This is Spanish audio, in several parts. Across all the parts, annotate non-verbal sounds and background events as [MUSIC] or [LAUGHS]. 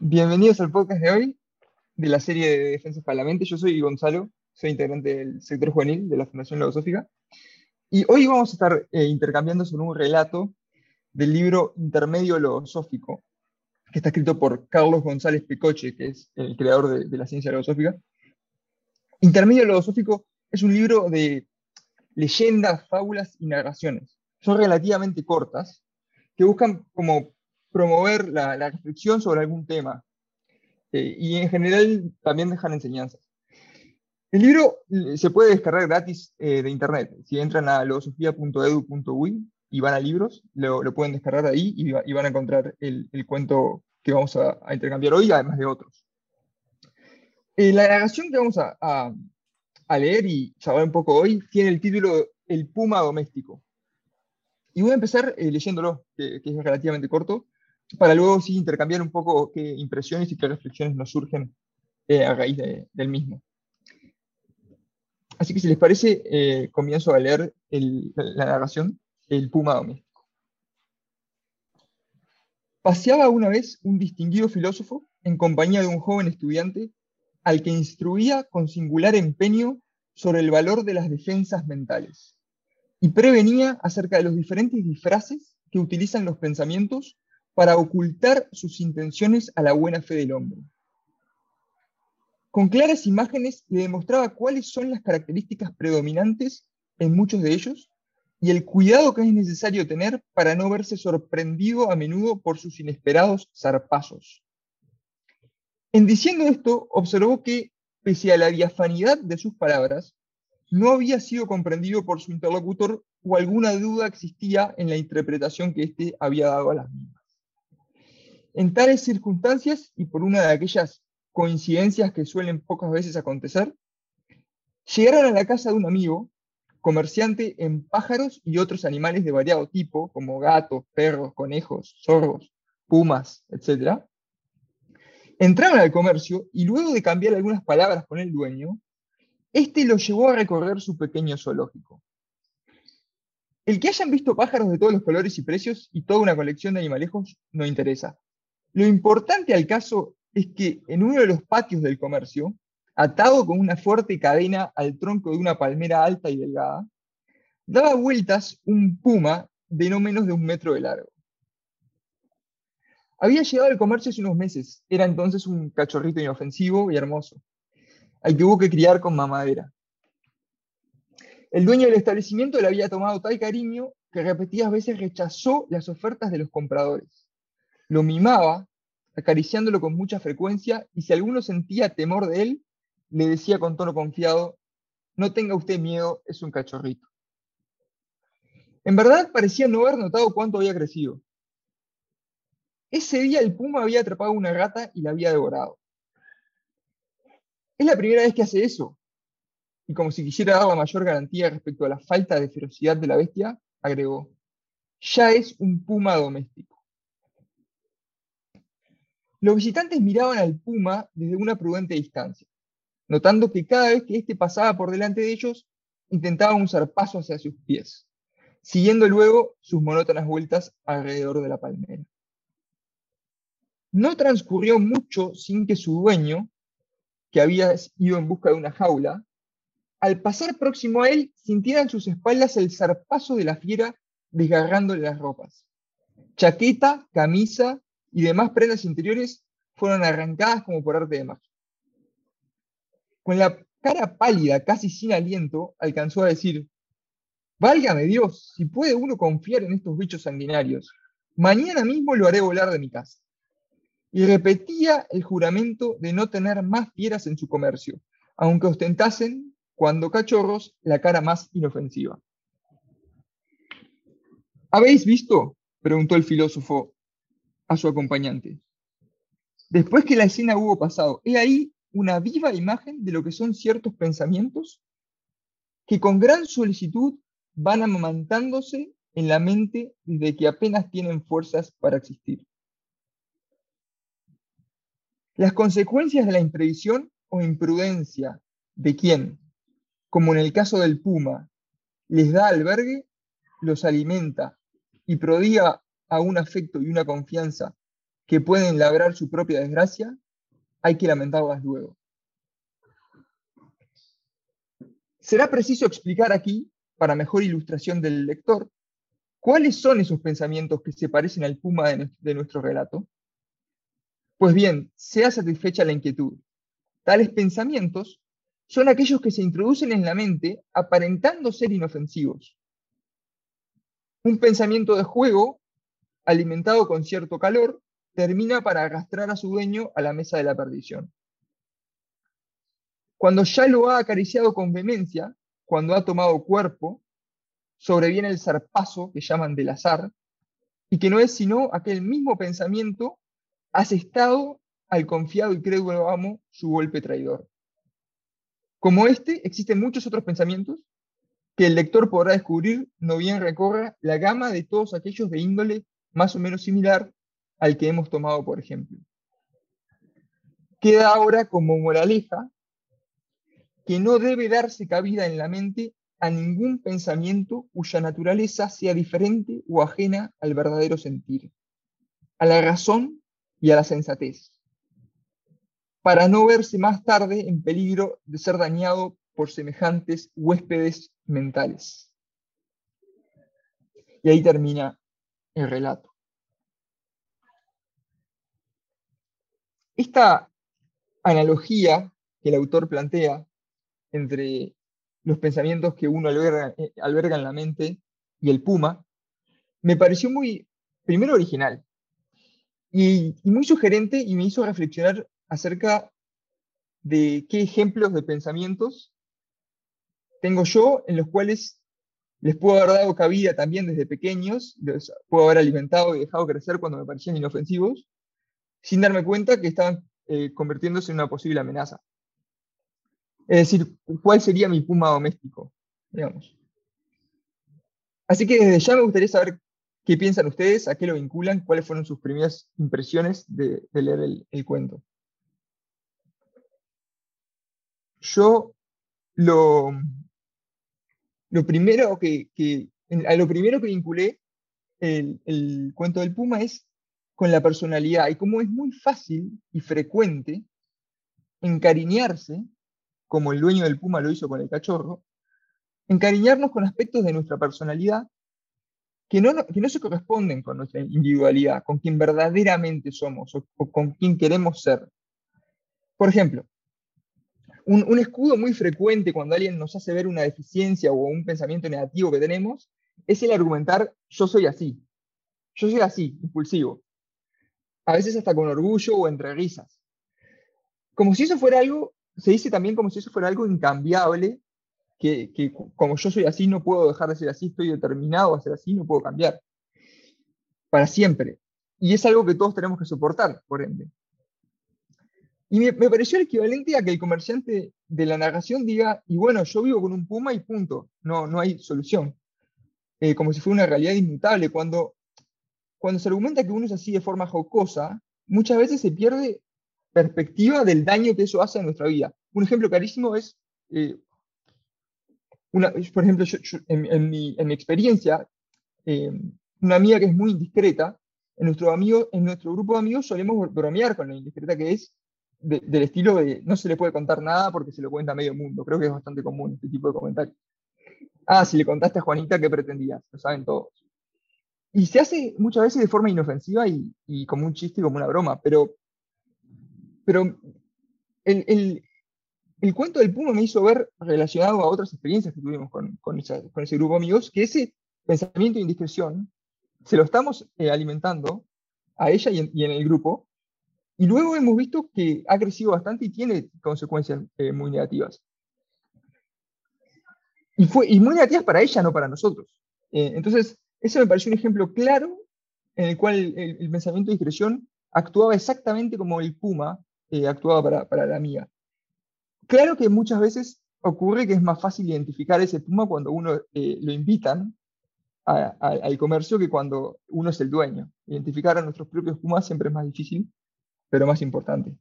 Bienvenidos al podcast de hoy de la serie de Defensas para la Mente. Yo soy Gonzalo, soy integrante del sector juvenil de la Fundación Logosófica. Y hoy vamos a estar eh, intercambiando sobre un relato del libro Intermedio Logosófico, que está escrito por Carlos González Picoche, que es el creador de, de la ciencia logosófica. Intermedio Logosófico es un libro de leyendas, fábulas y narraciones. Son relativamente cortas, que buscan como promover la, reflexión sobre algún tema. Eh, y en general también dejan enseñanzas. El libro eh, se puede descargar gratis eh, de internet. Si entran a logosofía.edu.uy y van a libros, lo, pueden descargar ahí y, van a encontrar el, cuento que vamos a, intercambiar hoy, además de otros. la narración que vamos a, leer y saber un poco hoy tiene el título El Puma Doméstico. Y voy a empezar leyéndolo, que, que, es relativamente corto, para luego sí intercambiar un poco qué impresiones y qué reflexiones nos surgen eh, a raíz del mismo. Así que si les parece, eh, comienzo a leer la narración El Puma Doméstico. Paseaba una vez un distinguido filósofo en compañía de un joven estudiante al que instruía con singular empeño sobre el valor de las defensas mentales y prevenía acerca de los diferentes disfraces que utilizan los pensamientos para ocultar sus intenciones a la buena fe del hombre. Con claras imágenes le demostraba cuáles son las características predominantes en muchos de ellos y el cuidado que es necesario tener para no verse sorprendido a menudo por sus inesperados zarpazos. En diciendo esto, observó que, pese a la diafanidad de sus palabras, no había sido comprendido por su interlocutor o alguna duda existía en la interpretación que éste había dado a las mismas. En tales circunstancias, y por una de aquellas coincidencias que suelen pocas veces acontecer, llegaron a la casa de un amigo, comerciante en pájaros y otros animales de variado tipo, como gatos, perros, conejos, zorros, pumas, etc. Entraron al comercio y luego de cambiar algunas palabras con el dueño, este lo llevó a recorrer su pequeño zoológico. El que hayan visto pájaros de todos los colores y precios y toda una colección de animalejos no interesa. Lo importante al caso es que en uno de los patios del comercio, atado con una fuerte cadena al tronco de una palmera alta y delgada, daba vueltas un puma de no menos de un metro de largo. Había llegado al comercio hace unos meses, era entonces un cachorrito inofensivo y hermoso, al que hubo que criar con mamadera. El dueño del establecimiento le había tomado tal cariño que repetidas veces rechazó las ofertas de los compradores lo mimaba, acariciándolo con mucha frecuencia, y si alguno sentía temor de él, le decía con tono confiado, no tenga usted miedo, es un cachorrito. En verdad parecía no haber notado cuánto había crecido. Ese día el puma había atrapado una rata y la había devorado. Es la primera vez que hace eso. Y como si quisiera dar la mayor garantía respecto a la falta de ferocidad de la bestia, agregó, ya es un puma doméstico. Los visitantes miraban al puma desde una prudente distancia, notando que cada vez que éste pasaba por delante de ellos, intentaba un zarpazo hacia sus pies, siguiendo luego sus monótonas vueltas alrededor de la palmera. No transcurrió mucho sin que su dueño, que había ido en busca de una jaula, al pasar próximo a él, sintiera en sus espaldas el zarpazo de la fiera desgarrándole las ropas. Chaqueta, camisa y demás prendas interiores fueron arrancadas como por arte de magia. Con la cara pálida, casi sin aliento, alcanzó a decir, Válgame Dios, si puede uno confiar en estos bichos sanguinarios, mañana mismo lo haré volar de mi casa. Y repetía el juramento de no tener más fieras en su comercio, aunque ostentasen, cuando cachorros, la cara más inofensiva. ¿Habéis visto? preguntó el filósofo a su acompañante. Después que la escena hubo pasado, he ahí una viva imagen de lo que son ciertos pensamientos que con gran solicitud van amamantándose en la mente desde que apenas tienen fuerzas para existir. Las consecuencias de la imprevisión o imprudencia de quien, como en el caso del puma, les da albergue, los alimenta y prodiga a un afecto y una confianza que pueden labrar su propia desgracia, hay que lamentarlas luego. Será preciso explicar aquí, para mejor ilustración del lector, cuáles son esos pensamientos que se parecen al puma de nuestro relato. Pues bien, sea satisfecha la inquietud. Tales pensamientos son aquellos que se introducen en la mente aparentando ser inofensivos. Un pensamiento de juego, alimentado con cierto calor, termina para arrastrar a su dueño a la mesa de la perdición. Cuando ya lo ha acariciado con vehemencia, cuando ha tomado cuerpo, sobreviene el zarpazo que llaman del azar, y que no es sino aquel mismo pensamiento asestado al confiado y crédulo amo su golpe traidor. Como este, existen muchos otros pensamientos que el lector podrá descubrir no bien recorra la gama de todos aquellos de índole más o menos similar al que hemos tomado por ejemplo. Queda ahora como moraleja que no debe darse cabida en la mente a ningún pensamiento cuya naturaleza sea diferente o ajena al verdadero sentir, a la razón y a la sensatez, para no verse más tarde en peligro de ser dañado por semejantes huéspedes mentales. Y ahí termina el relato. Esta analogía que el autor plantea entre los pensamientos que uno alberga, eh, en la mente y el puma, me pareció muy, primero original, y, muy sugerente y me hizo reflexionar acerca de qué ejemplos de pensamientos tengo yo en los cuales les puedo haber dado cabida también desde pequeños, los puedo haber alimentado y dejado crecer cuando me parecían inofensivos, sin darme cuenta que estaban eh, convirtiéndose en una posible amenaza. Es decir, ¿cuál sería mi puma doméstico? Digamos. Así que desde ya me gustaría saber qué piensan ustedes, a qué lo vinculan, cuáles fueron sus primeras impresiones de, leer el cuento. Yo lo, primero que, lo primero que vinculé el, cuento del Puma es con la personalidad y cómo es muy fácil y frecuente encariñarse, como el dueño del Puma lo hizo con el cachorro, encariñarnos con aspectos de nuestra personalidad que no, que no se corresponden con nuestra individualidad, con quien verdaderamente somos o con quien queremos ser. Por ejemplo, un, escudo muy frecuente cuando alguien nos hace ver una deficiencia o un pensamiento negativo que tenemos es el argumentar yo soy así, yo soy así, impulsivo. A veces hasta con orgullo o entre risas. Como si eso fuera algo, se dice también como si eso fuera algo incambiable, que, que como yo soy así no puedo dejar de ser así, estoy determinado a ser así, no puedo cambiar. Para siempre. Y es algo que todos tenemos que soportar, por ende. Y me, pareció el equivalente a que el comerciante de la narración diga, y bueno, yo vivo con un puma y punto, no, no hay solución. Eh, como si fuera una realidad inmutable. Cuando, cuando se argumenta que uno es así de forma jocosa, muchas veces se pierde perspectiva del daño que eso hace a nuestra vida. Un ejemplo clarísimo es, eh, una, por ejemplo, en, mi, experiencia, eh, una amiga que es muy indiscreta, en nuestro, amigo, en nuestro grupo de amigos solemos bromear con la indiscreta que es, del estilo de no se le puede contar nada porque se lo cuenta a medio mundo. Creo que es bastante común este tipo de comentarios. Ah, si le contaste a Juanita, ¿qué pretendías? Lo saben todos. Y se hace muchas veces de forma inofensiva y, como un chiste y como una broma, pero, pero el, cuento del Puma me hizo ver, relacionado a otras experiencias que tuvimos con, con, ese grupo de amigos, que ese pensamiento de indiscreción se lo estamos eh, alimentando a ella y en el grupo y luego hemos visto que ha crecido bastante y tiene consecuencias eh, muy negativas. Y, fue, y muy negativas para ella, no para nosotros. Eh, entonces, eso me pareció un ejemplo claro en el cual el, pensamiento de discreción actuaba exactamente como el Puma eh, actuaba para, la amiga. Claro que muchas veces ocurre que es más fácil identificar ese Puma cuando uno lo invitan al comercio que cuando uno es el dueño. Identificar a nuestros propios Pumas siempre es más difícil pero más importante.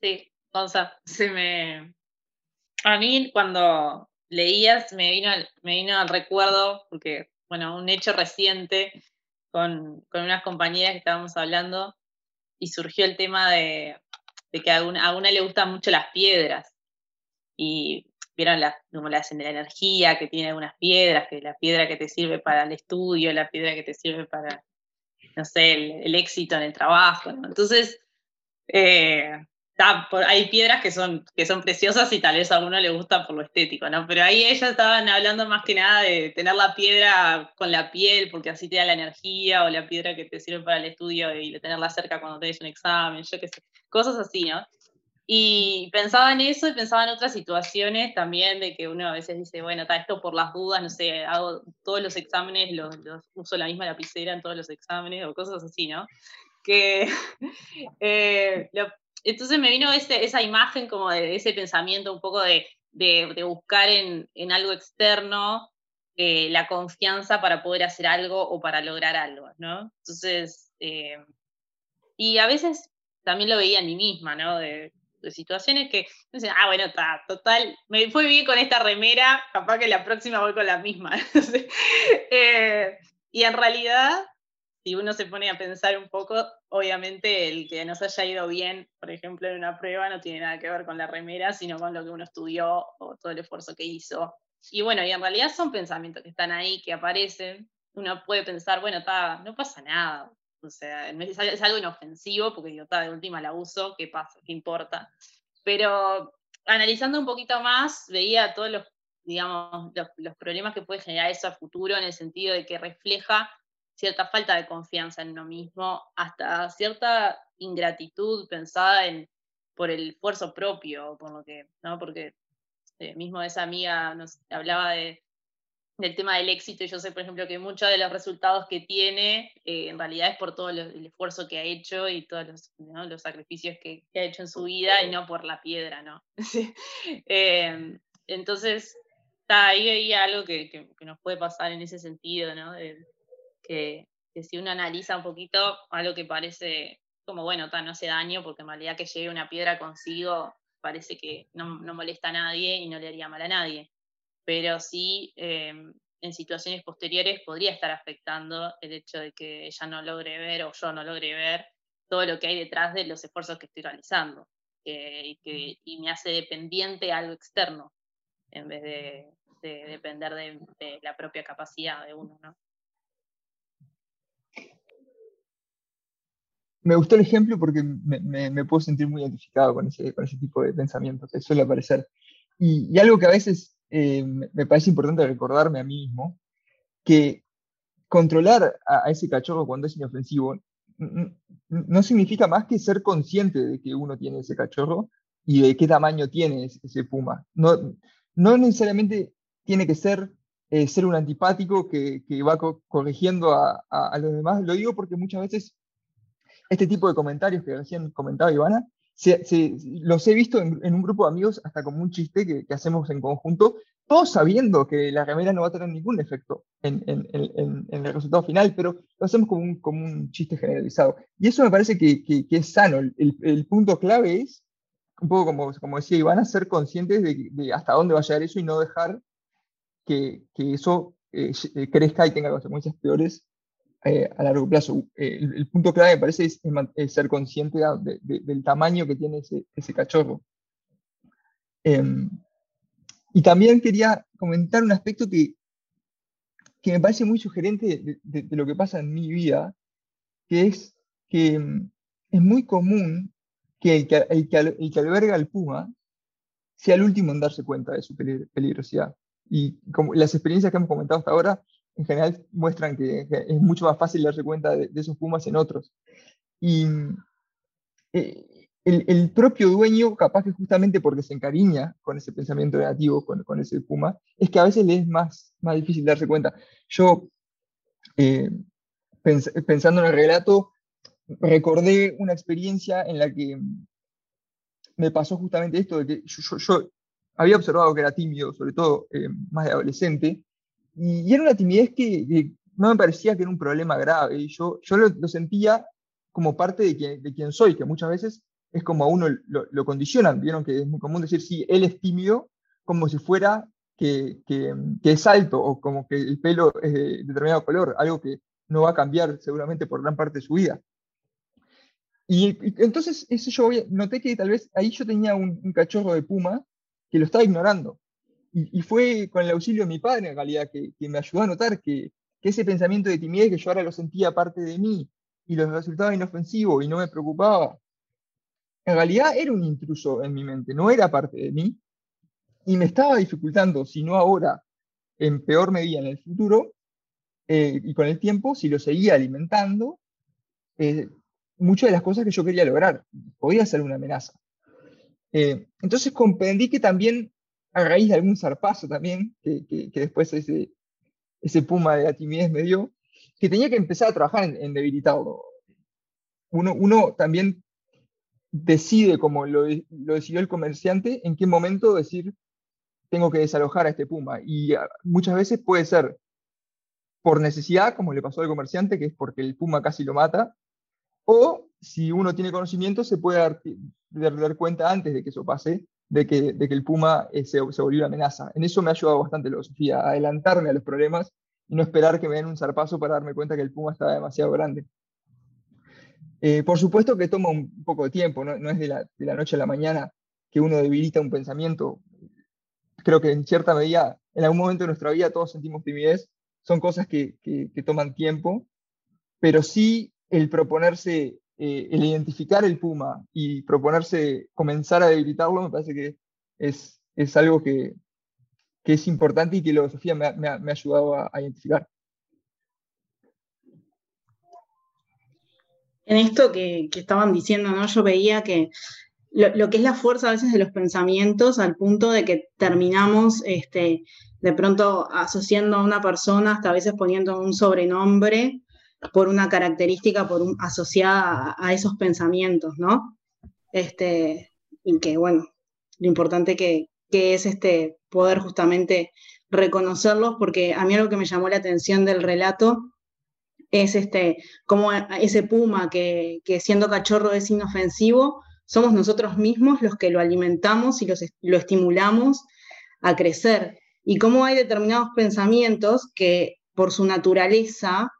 Sí, Gonza, se me... A mí cuando leías, me vino, me vino al recuerdo, porque, bueno, un hecho reciente con, con unas compañeras que estábamos hablando y surgió el tema de, que a una, le gustan mucho las piedras. Y vieron la, como la, la energía que tiene algunas piedras, que la piedra que te sirve para el estudio, la piedra que te sirve para, no sé, el, éxito en el trabajo. Entonces, eh, hay piedras que son, que son preciosas y tal vez a uno le gusta por lo estético, ¿no? Pero ahí ellas estaban hablando más que nada de tener la piedra con la piel, porque así te da la energía, o la piedra que te sirve para el estudio y de tenerla cerca cuando tenés un examen, yo qué sé, cosas así, ¿no? Y pensaba en eso y pensaba en otras situaciones también de que uno a veces dice, bueno, está esto por las dudas, no sé, hago todos los exámenes, los, uso la misma lapicera en todos los exámenes o cosas así, ¿no? Que [LAUGHS] eh, entonces me vino esa imagen como de ese pensamiento un poco de, buscar en, algo externo eh, la confianza para poder hacer algo o para lograr algo, ¿no? Entonces, eh, y a veces también lo veía en mí misma, ¿no? De, situaciones que dicen, ah, bueno, está, total, me fue bien con esta remera, capaz que la próxima voy con la misma. [LAUGHS] Eh, y en realidad si uno se pone a pensar un poco, obviamente el que nos haya ido bien, por ejemplo, en una prueba, no tiene nada que ver con la remera, sino con lo que uno estudió o todo el esfuerzo que hizo. Y bueno, y en realidad son pensamientos que están ahí, que aparecen. Uno puede pensar, bueno, no pasa nada. O sea, es algo inofensivo, porque yo, de última la uso, ¿qué pasa? ¿Qué importa? Pero analizando un poquito más, veía todos los, digamos, los, los problemas que puede generar eso a futuro, en el sentido de que refleja cierta falta de confianza en uno mismo, hasta cierta ingratitud pensada en, por el esfuerzo propio, por lo que, ¿no? Porque eh, mismo esa amiga nos hablaba de, del tema del éxito y yo sé, por ejemplo, que muchos de los resultados que tiene eh, en realidad es por todo el esfuerzo que ha hecho y todos los, los sacrificios que, ha hecho en su vida y no por la piedra, ¿no? [LAUGHS] Em, entonces, está ahí veía algo que, que, nos puede pasar en ese sentido, ¿no? Que, si uno analiza un poquito, algo que parece como, bueno, no hace daño, porque en realidad que lleve una piedra consigo parece que no, molesta a nadie y no le haría mal a nadie. Pero sí, em, en situaciones posteriores podría estar afectando el hecho de que ella no logre ver o yo no logre ver todo lo que hay detrás de los esfuerzos que estoy realizando y, que, me hace dependiente a algo externo en vez de, depender de, de, la propia capacidad de uno, ¿no? Me gustó el ejemplo porque me, puedo sentir muy identificado con ese, con ese tipo de pensamientos que suele aparecer. Y, algo que a veces eh, me parece importante recordarme a mí mismo, que controlar a, ese cachorro cuando es inofensivo no significa más que ser consciente de que uno tiene ese cachorro y de qué tamaño tiene ese, puma. No, no necesariamente tiene que ser eh, ser un antipático que, que va corrigiendo a, a, los demás. Lo digo porque muchas veces este tipo de comentarios que recién comentaba Ivana, los he visto en, un grupo de amigos hasta como un chiste que, hacemos en conjunto, todos sabiendo que la remera no va a tener ningún efecto en, el resultado final, pero lo hacemos como un, como un chiste generalizado. Y eso me parece que, es sano. El, punto clave es, un poco como, como decía Ivana, ser conscientes de, hasta dónde va a llegar eso y no dejar que, eso eh, eh, crezca y tenga consecuencias peores eh, a largo plazo. Eh, el, punto clave, me parece, es, ser consciente del tamaño que tiene ese, cachorro. Em, y también quería comentar un aspecto que, que me parece muy sugerente de, lo que pasa en mi vida, que es que em, es muy común que el que, el que, alberga el puma sea el último en darse cuenta de su peligrosidad. Y como las experiencias que hemos comentado hasta ahora en general muestran que, es mucho más fácil darse cuenta de, esos pumas en otros. Y eh, el, propio dueño, capaz que justamente porque se encariña con ese pensamiento negativo, con, ese puma, es que a veces le es más, más difícil darse cuenta. Yo, eh, pensando en el relato, recordé una experiencia en la que me pasó justamente esto, de que yo, había observado que era tímido, sobre todo eh, más de adolescente, y, era una timidez que, no me parecía que era un problema grave. Y yo, yo lo, sentía como parte de, quien, de quien soy, que muchas veces es como a uno lo, condicionan. Vieron que es muy común decir, sí, él es tímido, como si fuera que, es alto o como que el pelo es de determinado color, algo que no va a cambiar seguramente por gran parte de su vida. Y, entonces eso yo noté que tal vez ahí yo tenía un, cachorro de puma que lo estaba ignorando. Y, fue con el auxilio de mi padre, en realidad, que, me ayudó a notar que, que, ese pensamiento de timidez que yo ahora lo sentía parte de mí y los resultaba inofensivo y no me preocupaba, en realidad era un intruso en mi mente, no era parte de mí, y me estaba dificultando, si no ahora, en peor medida en el futuro, eh, y con el tiempo, si lo seguía alimentando, eh, muchas de las cosas que yo quería lograr. Podía ser una amenaza. Eh, entonces comprendí que también, a raíz de algún zarpazo también, que, después ese, ese puma de la timidez me dio, que tenía que empezar a trabajar en, en debilitarlo. Uno, uno también decide, como lo, decidió el comerciante, en qué momento decir, tengo que desalojar a este puma. Y ah, muchas veces puede ser por necesidad, como le pasó al comerciante, que es porque el puma casi lo mata, o si uno tiene conocimiento, se puede dar, dar, cuenta antes de que eso pase, de que, de que el puma eh, se, se, volvió una amenaza. En eso me ha ayudado bastante la Sofía, a adelantarme a los problemas y no esperar que me den un zarpazo para darme cuenta que el puma estaba demasiado grande. Eh, por supuesto que toma un poco de tiempo, no, es de la, noche a la mañana que uno debilita un pensamiento. Creo que en cierta medida, en algún momento de nuestra vida todos sentimos timidez, son cosas que, toman tiempo, pero sí el proponerse, eh, el identificar el puma y proponerse comenzar a debilitarlo, me parece que es, es algo que, es importante y que la Sofía me, ha, ayudado a identificar. en esto que, estaban diciendo, ¿no? Yo veía que lo, que es la fuerza a veces de los pensamientos al punto de que terminamos este, de pronto asociando a una persona, hasta a veces poniendo un sobrenombre por una característica por asociada a, esos pensamientos, ¿no? Este, y que, bueno, lo importante que, que es este poder justamente reconocerlos, porque a mí algo que me llamó la atención del relato es este, como ese puma que, siendo cachorro es inofensivo, somos nosotros mismos los que lo alimentamos y lo estimulamos a crecer. Y cómo hay determinados pensamientos que por su naturaleza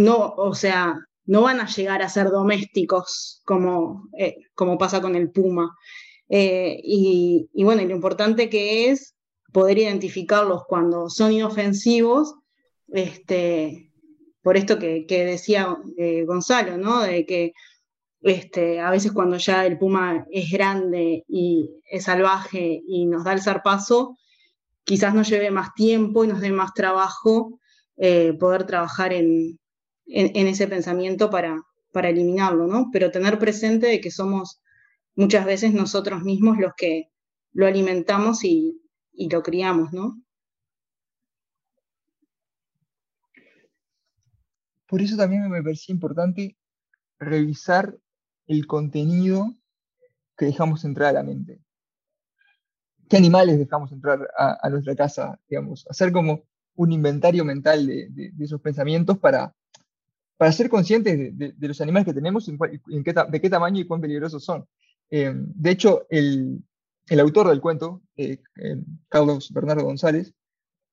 no, o sea, no van a llegar a ser domésticos como, eh, como pasa con el puma. Eh, y, bueno, lo importante que es poder identificarlos cuando son inofensivos, este, por esto que, decía eh, Gonzalo, ¿no? De que este, a veces cuando ya el puma es grande y es salvaje y nos da el zarpazo, quizás nos lleve más tiempo y nos dé más trabajo poder trabajar en, ese pensamiento para, para eliminarlo, ¿no? Pero tener presente de que somos muchas veces nosotros mismos los que lo alimentamos y, y lo criamos, ¿no? Por eso también me parecía importante revisar el contenido que dejamos entrar a la mente. ¿Qué animales dejamos entrar a, nuestra casa? Digamos, hacer como un inventario mental de, esos pensamientos para, para ser conscientes de, los animales que tenemos y de qué tamaño y cuán peligrosos son. Eh, de hecho, el, autor del cuento, eh, eh, Carlos Bernardo González,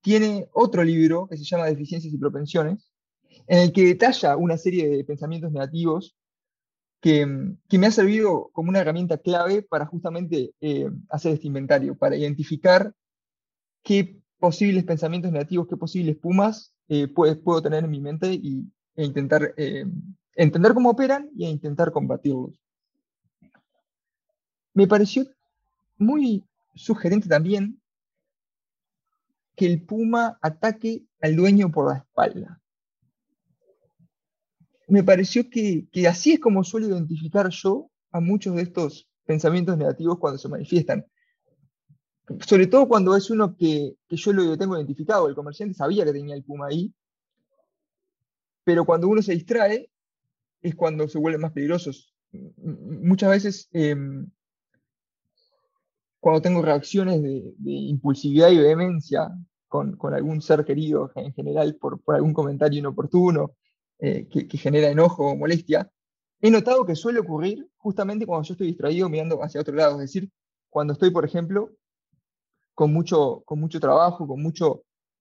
tiene otro libro que se llama Deficiencias y Propensiones, en el que detalla una serie de pensamientos negativos que, me ha servido como una herramienta clave para justamente hacer este inventario, para identificar qué posibles pensamientos negativos, qué posibles pumas eh, puedo, tener en mi mente y, e intentar eh, entender cómo operan y e intentar combatirlos. Me pareció muy sugerente también que el puma ataque al dueño por la espalda me pareció que, así es como suelo identificar yo a muchos de estos pensamientos negativos cuando se manifiestan. Sobre todo cuando es uno que, yo lo tengo identificado, el comerciante sabía que tenía el puma ahí, pero cuando uno se distrae es cuando se vuelven más peligrosos. Muchas veces, em, cuando tengo reacciones de, impulsividad y vehemencia con, algún ser querido en general por, algún comentario inoportuno, eh, que, genera enojo o molestia, he notado que suele ocurrir justamente cuando yo estoy distraído mirando hacia otro lado. Es decir, cuando estoy, por ejemplo, con mucho, mucho trabajo, con muchas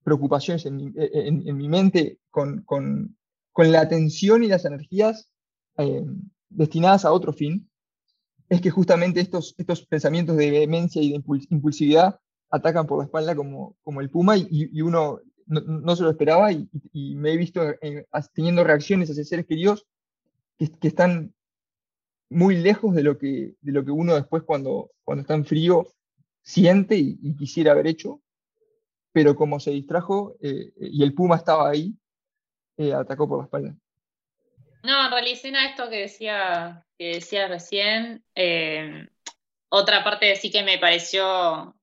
preocupaciones en mi, mente, con, con, la atención y las energías eh, destinadas a otro fin, es que justamente estos, estos pensamientos de vehemencia y de impulsividad atacan por la espalda como, como el puma y, uno no, se lo esperaba y, me he visto teniendo reacciones hacia seres queridos que, que, están muy lejos de lo que, de lo que uno después cuando, cuando está en frío siente y, quisiera haber hecho, pero como se distrajo eh, y el puma estaba ahí, eh, atacó por la espalda. No, en a esto que decía, que decía recién. Eh, otra parte de sí que me pareció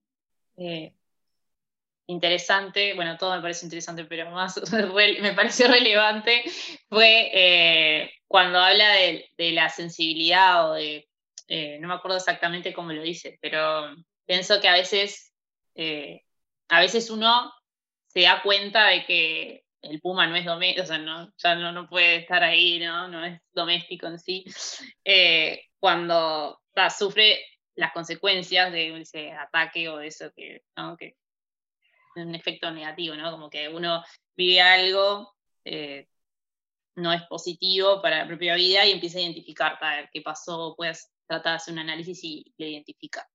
interesante, bueno, todo me parece interesante, pero más [LAUGHS] me pareció relevante, fue cuando habla de, la sensibilidad o de, no me acuerdo exactamente cómo lo dice, pero pienso que a veces, eh, a veces uno se da cuenta de que el puma no es doméstico, o sea, no, ya no, puede estar ahí, ¿no? no es doméstico en sí, eh, cuando sufre las consecuencias de ese ataque o eso que, ¿no? es un efecto negativo, ¿no? Como que uno vive algo, eh, no es positivo para la propia vida y empieza a identificar qué pasó, puedes tratar de hacer un análisis y lo identifica.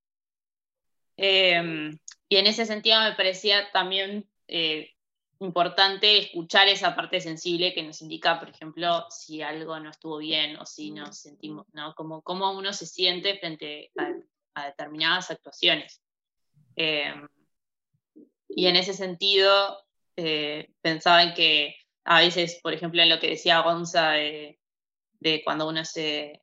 Em, y en ese sentido me parecía también eh, importante escuchar esa parte sensible que nos indica, por ejemplo, si algo no estuvo bien o si nos sentimos, ¿no? Como cómo uno se siente frente a, determinadas actuaciones. Em, y en ese sentido, eh, pensaba en que a veces, por ejemplo, en lo que decía Gonza de, de cuando uno se,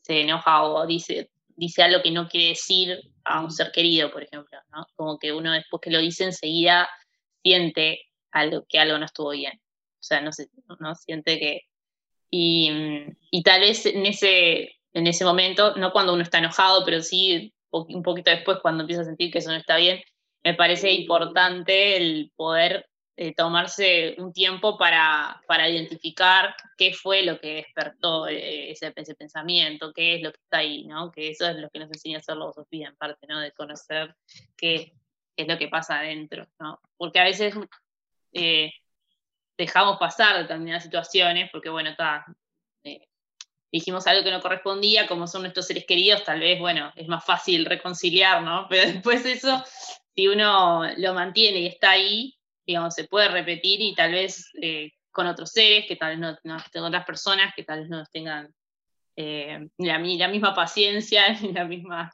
se enoja o dice, dice algo que no quiere decir a un ser querido, por ejemplo, ¿no? Como que uno después que lo dice enseguida siente algo, que algo no estuvo bien. O sea, no, se, no siente que... Y, y, tal vez en ese, en ese momento, no cuando uno está enojado, pero sí un poquito después cuando empieza a sentir que eso no está bien, me parece importante el poder eh, tomarse un tiempo para, para, identificar qué fue lo que despertó eh, ese, ese, pensamiento, qué es lo que está ahí, ¿no? Que eso es lo que nos enseña a hacer la en parte, ¿no? De conocer qué, es lo que pasa adentro, ¿no? Porque a veces eh, dejamos pasar determinadas situaciones, porque bueno, está, dijimos algo que no correspondía, como son nuestros seres queridos, tal vez, bueno, es más fácil reconciliar, ¿no? [LAUGHS] Pero después eso, si uno lo mantiene y está ahí, digamos, se puede repetir y tal vez eh, con otros seres, que tal vez no, no otras personas que tal vez no tengan eh, la, misma paciencia, [LAUGHS] ni la misma,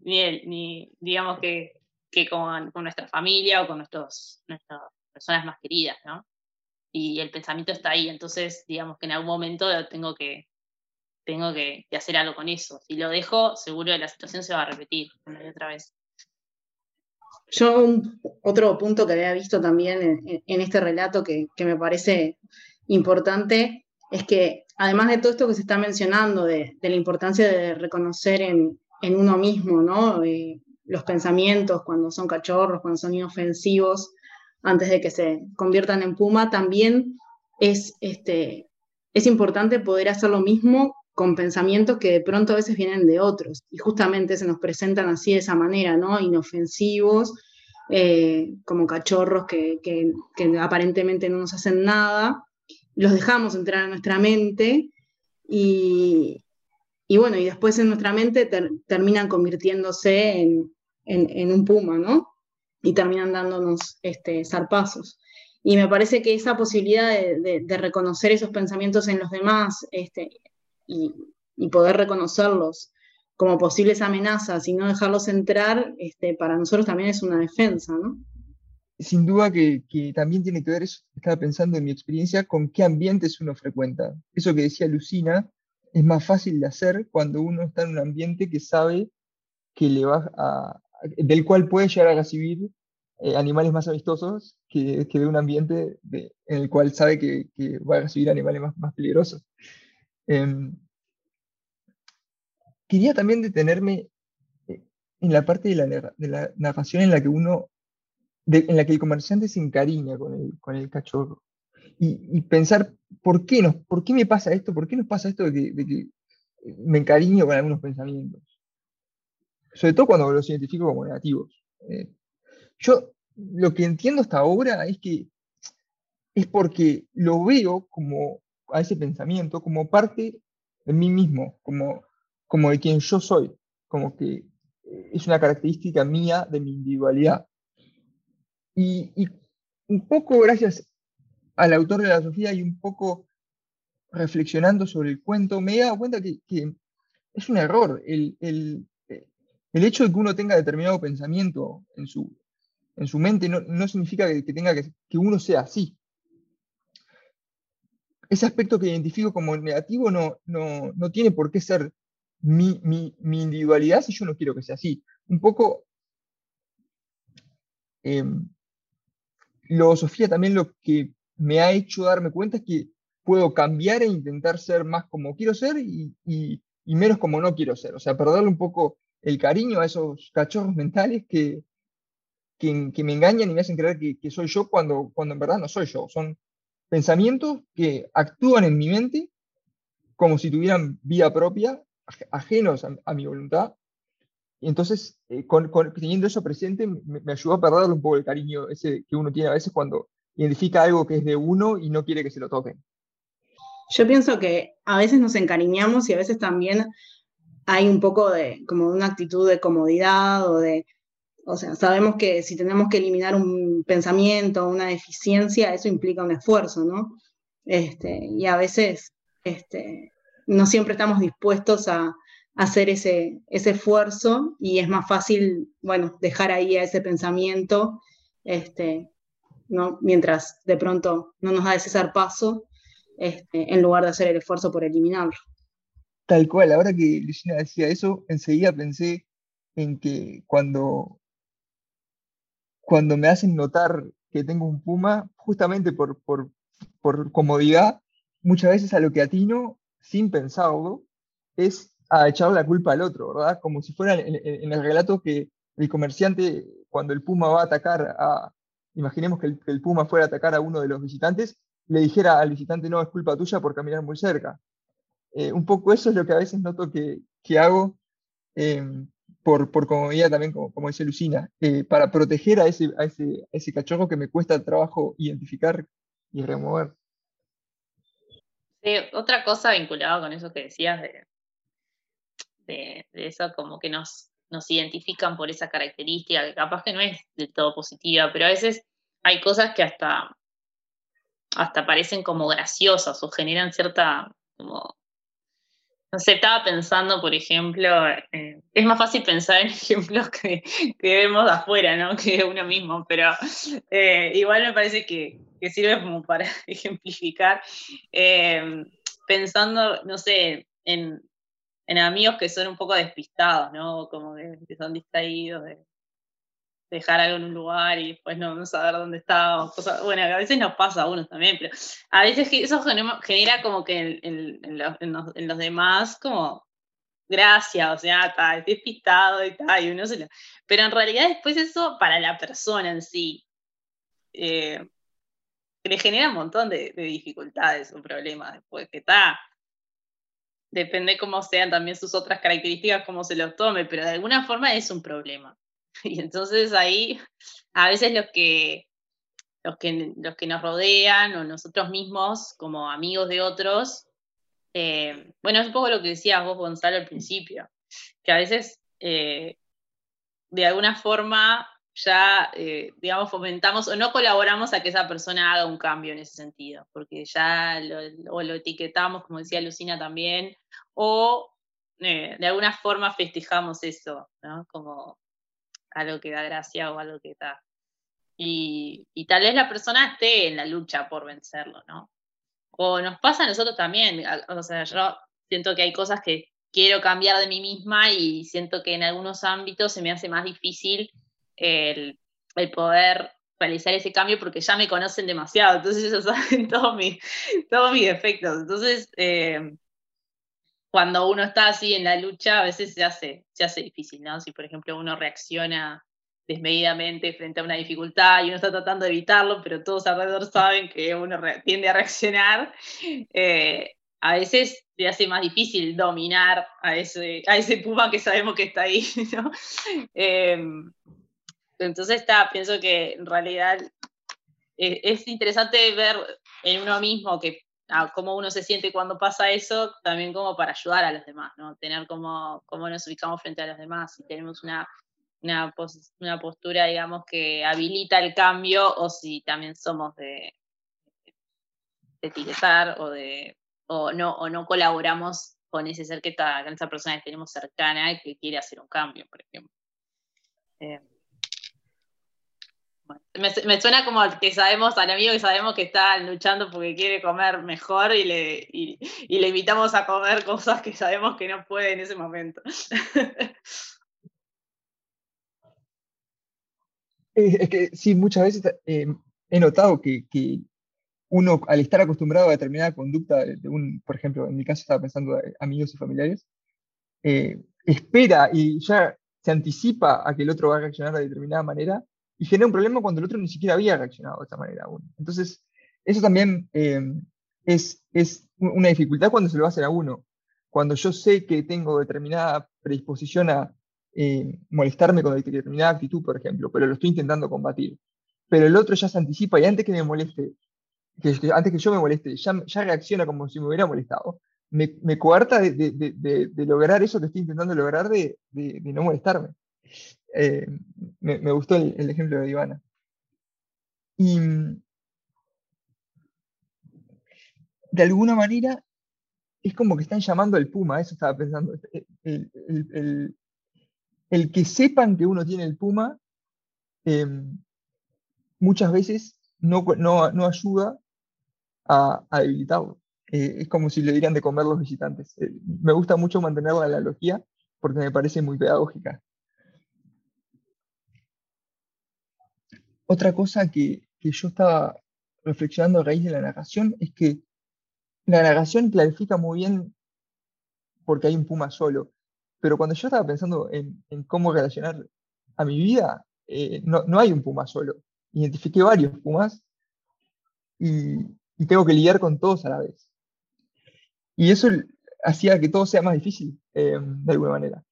ni, digamos que, que con, nuestra familia o con nuestros, nuestras personas más queridas, ¿no? Y el pensamiento está ahí, entonces digamos que en algún momento tengo que, tengo que, hacer algo con eso. Si lo dejo, seguro que la situación se va a repetir una y otra vez. Yo, otro punto que había visto también en, este relato que, me parece importante es que, además de todo esto que se está mencionando, de, la importancia de reconocer en, uno mismo, ¿no? Eh, los pensamientos cuando son cachorros, cuando son inofensivos, antes de que se conviertan en puma, también es, este, es importante poder hacer lo mismo con pensamientos que de pronto a veces vienen de otros y justamente se nos presentan así de esa manera, ¿no? Inofensivos, eh, como cachorros que, aparentemente no nos hacen nada, los dejamos entrar en nuestra mente y, bueno, y después en nuestra mente terminan convirtiéndose en, un puma, ¿no? Y terminan dándonos este, zarpazos. Y me parece que esa posibilidad de, reconocer esos pensamientos en los demás este, y, poder reconocerlos como posibles amenazas y no dejarlos entrar, este, para nosotros también es una defensa, ¿no? Sin duda que, también tiene que ver, estaba pensando en mi experiencia, con qué ambientes uno frecuenta. Eso que decía Lucina, es más fácil de hacer cuando uno está en un ambiente que sabe que le va a, del cual puede llegar a recibir eh, animales más amistosos que, que de un ambiente en el cual sabe que, va a recibir animales más, más peligrosos. Em, quería también detenerme eh, en la parte de la, narración en la que uno, en la que el comerciante se encariña con el, con el cachorro. Y, pensar, ¿por qué, nos, ¿por qué me pasa esto? ¿Por qué nos pasa esto de que, me encariño con algunos pensamientos? Sobre todo cuando los identifico como negativos. Eh, yo lo que entiendo hasta ahora es que es porque lo veo como a ese pensamiento como parte de mí mismo, como, como de quien yo soy, como que es una característica mía de mi individualidad. Y, un poco gracias al autor de la Sofía y un poco reflexionando sobre el cuento, me he dado cuenta que, es un error el, el, hecho de que uno tenga determinado pensamiento en su, en su mente no, no significa que, tenga que, que, uno sea así. Ese aspecto que identifico como negativo no, no, no tiene por qué ser mi, mi, individualidad si yo no quiero que sea así. Un poco, eh, Sofía también lo que me ha hecho darme cuenta es que puedo cambiar e intentar ser más como quiero ser y, y, menos como no quiero ser. O sea, perderle un poco el cariño a esos cachorros mentales que, que, me engañan y me hacen creer que, soy yo cuando, cuando en verdad no soy yo. Son pensamientos que actúan en mi mente como si tuvieran vida propia, ajenos a, mi voluntad. Y entonces, eh, teniendo eso presente, me, me, ayudó a perderle un poco el cariño ese que uno tiene a veces cuando identifica algo que es de uno y no quiere que se lo toquen. Yo pienso que a veces nos encariñamos y a veces también hay un poco de como una actitud de comodidad o de o sea, sabemos que si tenemos que eliminar un pensamiento, una deficiencia, eso implica un esfuerzo, ¿no? Este, y a veces este, no siempre estamos dispuestos a, hacer ese, ese, esfuerzo y es más fácil, bueno, dejar ahí a ese pensamiento, este, ¿no? mientras de pronto no nos da ese paso, este, en lugar de hacer el esfuerzo por eliminarlo. Tal cual, ahora que Lucina decía eso, enseguida pensé en que cuando cuando me hacen notar que tengo un puma, justamente por, por, por comodidad, muchas veces a lo que atino, sin pensarlo, es a echar la culpa al otro, ¿verdad? Como si fuera en, el relato que el comerciante, cuando el puma va a atacar a, imaginemos que el, puma fuera a atacar a uno de los visitantes, le dijera al visitante, no, es culpa tuya por caminar muy cerca. Eh, un poco eso es lo que a veces noto que, que hago em, por, por comodidad también, como, como dice Lucina, eh, para proteger a ese, a, ese, ese cachorro que me cuesta el trabajo identificar y remover. Otra cosa vinculada con eso que decías de, de, eso, como que nos, nos identifican por esa característica, que capaz que no es del todo positiva, pero a veces hay cosas que hasta, hasta parecen como graciosas o generan cierta como no sé, estaba pensando, por ejemplo, eh, es más fácil pensar en [LAUGHS] ejemplos que, que, vemos de afuera, ¿no? Que de uno mismo, pero eh, igual me parece que, sirve como para [LAUGHS] ejemplificar. Eh, pensando, no sé, en, amigos que son un poco despistados, ¿no? Como que son distraídos, de, dejar algo en un lugar y después no, saber dónde está. bueno, a veces nos pasa a unos también, pero a veces eso genera como que en, los, demás como gracia, o sea, está despistado y tal, y uno se lo... Pero en realidad después eso para la persona en sí eh, le genera un montón de, dificultades o problemas después que está. Depende cómo sean también sus otras características, cómo se los tome, pero de alguna forma es un problema. [LAUGHS] Y entonces ahí a veces los que, los que, los que nos rodean o nosotros mismos como amigos de otros, eh, bueno, es un poco lo que decías vos, Gonzalo, al principio, que a veces eh, de alguna forma ya, eh, digamos, fomentamos o no colaboramos a que esa persona haga un cambio en ese sentido, porque ya lo, lo etiquetamos, como decía Lucina también, o de alguna forma festejamos eso, ¿no? Como algo que da gracia o algo que está. Y, tal vez la persona esté en la lucha por vencerlo, ¿no? O nos pasa a nosotros también, o sea, yo siento que hay cosas que quiero cambiar de mí misma y siento que en algunos ámbitos se me hace más difícil el, poder realizar ese cambio porque ya me conocen demasiado, entonces ellos [LAUGHS] saben todos mis, todos mis defectos. Entonces, eh, cuando uno está así en la lucha, a veces se hace, se hace difícil, ¿no? Si, por ejemplo, uno reacciona desmedidamente frente a una dificultad y uno está tratando de evitarlo, pero todos alrededor saben que uno tiende a reaccionar, eh, a veces se hace más difícil dominar a ese, a ese puma que sabemos que está ahí, [LAUGHS] ¿no? Em, Entonces está, pienso que en realidad eh, es interesante ver en uno mismo que ah, cómo uno se siente cuando pasa eso, también como para ayudar a los demás, ¿no? Tener como cómo nos ubicamos frente a los demás, si tenemos una, una, una postura, digamos, que habilita el cambio o si también somos de, de o de o no, o no colaboramos con ese ser que está, con esa persona que tenemos cercana y que quiere hacer un cambio, por ejemplo. Eh, me, suena como que sabemos, al amigo que sabemos que está luchando porque quiere comer mejor y le, y, le invitamos a comer cosas que sabemos que no puede en ese momento. [LAUGHS] Es que sí, muchas veces eh, he notado que, uno, al estar acostumbrado a determinada conducta de un, por ejemplo, en mi caso estaba pensando en amigos y familiares, eh, espera y ya se anticipa a que el otro va a reaccionar de determinada manera y genera un problema cuando el otro ni siquiera había reaccionado de esa manera aún. Entonces, eso también eh, es, es una dificultad cuando se lo va a hacer a uno. Cuando yo sé que tengo determinada predisposición a eh, molestarme con determinada actitud, por ejemplo, pero lo estoy intentando combatir. Pero el otro ya se anticipa y antes que me moleste, que, antes que yo me moleste, ya, ya, reacciona como si me hubiera molestado, me, me coarta de, de, de, lograr eso que estoy intentando lograr de, no molestarme. Eh, me, gustó el, ejemplo de Ivana. Y de alguna manera es como que están llamando al puma, eso estaba pensando. El, el, que sepan que uno tiene el puma em, muchas veces no, no, no ayuda a, debilitarlo. Eh, es como si le dieran de comer los visitantes. Eh, me gusta mucho mantener la analogía porque me parece muy pedagógica. Otra cosa que, que yo estaba reflexionando a raíz de la narración es que la narración clarifica muy bien porque hay un puma solo, pero cuando yo estaba pensando en, en cómo relacionar a mi vida, eh, no, no, hay un puma solo. Identifiqué varios pumas y, y tengo que lidiar con todos a la vez. Y eso hacía que todo sea más difícil, eh, de alguna manera.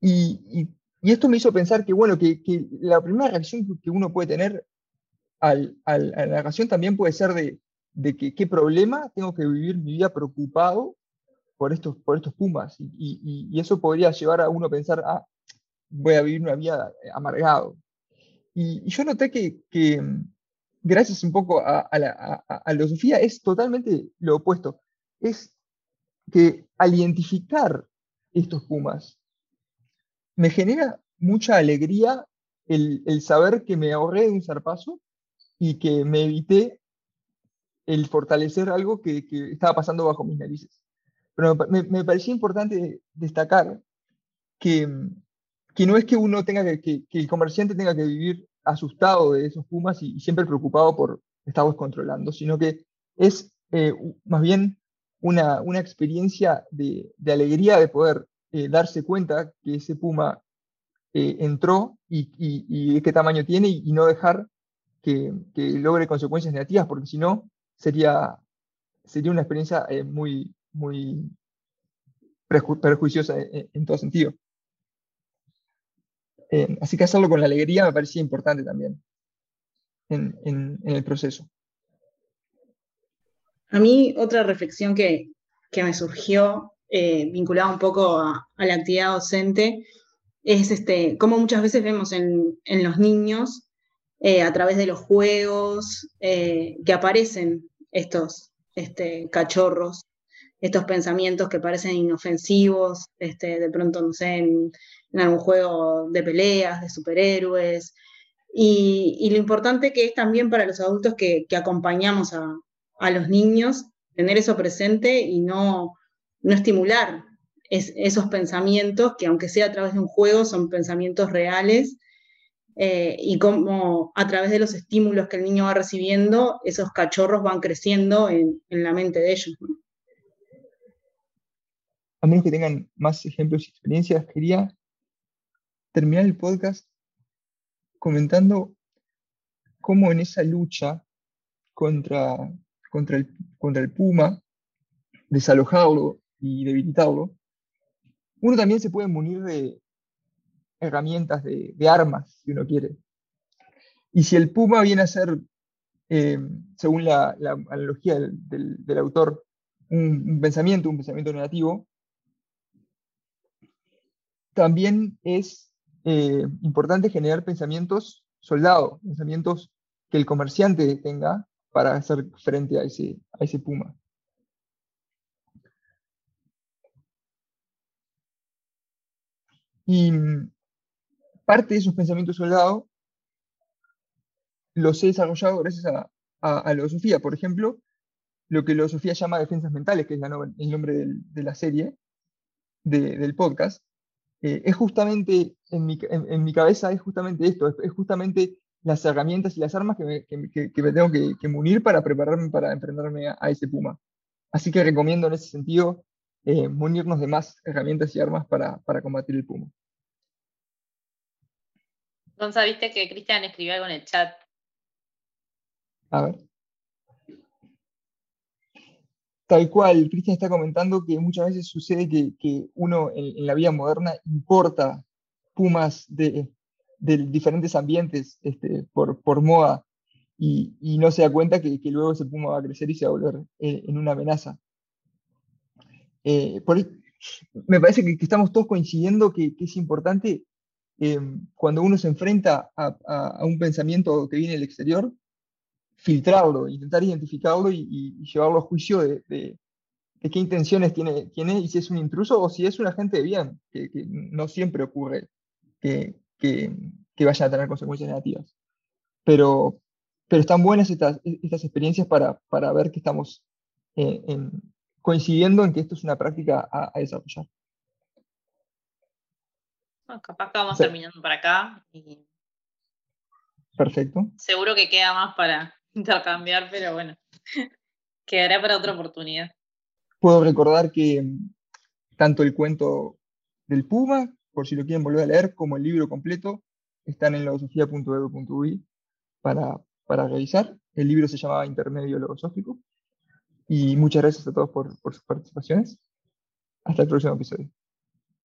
Y, y, y, esto me hizo pensar que, bueno, que, la primera reacción que uno puede tener al, al, a la narración también puede ser de, de que qué problema tengo que vivir mi vida preocupado por estos, por estos pumas. Y, y, eso podría llevar a uno a pensar, ah, voy a vivir una vida amargado. Y, yo noté que, que, gracias un poco a, la, filosofía, es totalmente lo opuesto. Es que al identificar estos pumas, me genera mucha alegría el, saber que me ahorré de un zarpazo y que me evité el fortalecer algo que, que estaba pasando bajo mis narices. Pero me, me parecía importante destacar que, no es que uno tenga que, el comerciante tenga que vivir asustado de esos Pumas y, siempre preocupado por estarlos controlando, sino que es eh, más bien una, experiencia de, alegría de poder eh, darse cuenta que ese Puma eh, entró y, de qué tamaño tiene y, no dejar que, que, logre consecuencias negativas, porque si no, sería, sería una experiencia muy, muy perjuiciosa en, en todo sentido. Eh, así que hacerlo con la alegría me parecía importante también en, el proceso. A mí otra reflexión que, me surgió eh, vinculada un poco a, la actividad docente es este, cómo muchas veces vemos en, los niños eh, a través de los juegos que aparecen estos este, cachorros, estos pensamientos que parecen inofensivos, este, de pronto, no sé, en, en algún juego de peleas, de superhéroes. Y, lo importante que es también para los adultos que, acompañamos a, los niños, tener eso presente y no, no estimular esos pensamientos que aunque sea a través de un juego son pensamientos reales eh, y cómo a través de los estímulos que el niño va recibiendo, esos cachorros van creciendo en, la mente de ellos. A menos que tengan más ejemplos y experiencias, quería terminar el podcast comentando cómo en esa lucha contra, contra, el, contra el Puma, desalojarlo y debilitarlo, uno también se puede munir de, herramientas de, armas, si uno quiere. Y si el puma viene a ser, eh, según la, analogía del, autor, un, pensamiento, un pensamiento negativo, también es eh, importante generar pensamientos soldado, pensamientos que el comerciante tenga para hacer frente a ese, a ese puma. Y parte de esos pensamientos soldados los he desarrollado gracias a, a, la filosofía. Por ejemplo, lo que la filosofía llama defensas mentales, que es el nombre de la serie, del podcast, eh, es justamente, en mi, en, mi, cabeza es justamente esto, es, justamente las herramientas y las armas que me, que me tengo que, munir para prepararme para enfrentarme a, ese puma. Así que recomiendo en ese sentido eh, munirnos de más herramientas y armas para, para combatir el puma. Gonza, viste que Cristian escribió algo en el chat. A ver. Tal cual, Cristian está comentando que muchas veces sucede que, uno en, la vida moderna importa pumas de, diferentes ambientes este, por, por moda y, no se da cuenta que, luego ese puma va a crecer y se va a volver eh, en una amenaza. Eh, me parece que, estamos todos coincidiendo que, es importante eh, cuando uno se enfrenta a, un pensamiento que viene del exterior, filtrarlo, intentar identificarlo y, llevarlo a juicio de, qué intenciones tiene, tiene y si es un intruso o si es un agente de bien, que, no siempre ocurre que, que, a tener consecuencias negativas. Pero, pero están buenas estas, experiencias para, para ver que estamos eh, coincidiendo en que esto es una práctica a, desarrollar. capaz que vamos terminando por acá. Perfecto. Seguro que queda más para, [LAUGHS] intercambiar, pero bueno, [LAUGHS] quedará para otra oportunidad. Puedo recordar que mm, tanto el cuento del Puma, por si lo quieren volver a leer, como el libro completo, están en logosofía.edu.ui para, para revisar. El libro se llamaba Intermedio Logosófico. Y muchas gracias a todos por, por sus participaciones. Hasta el próximo episodio.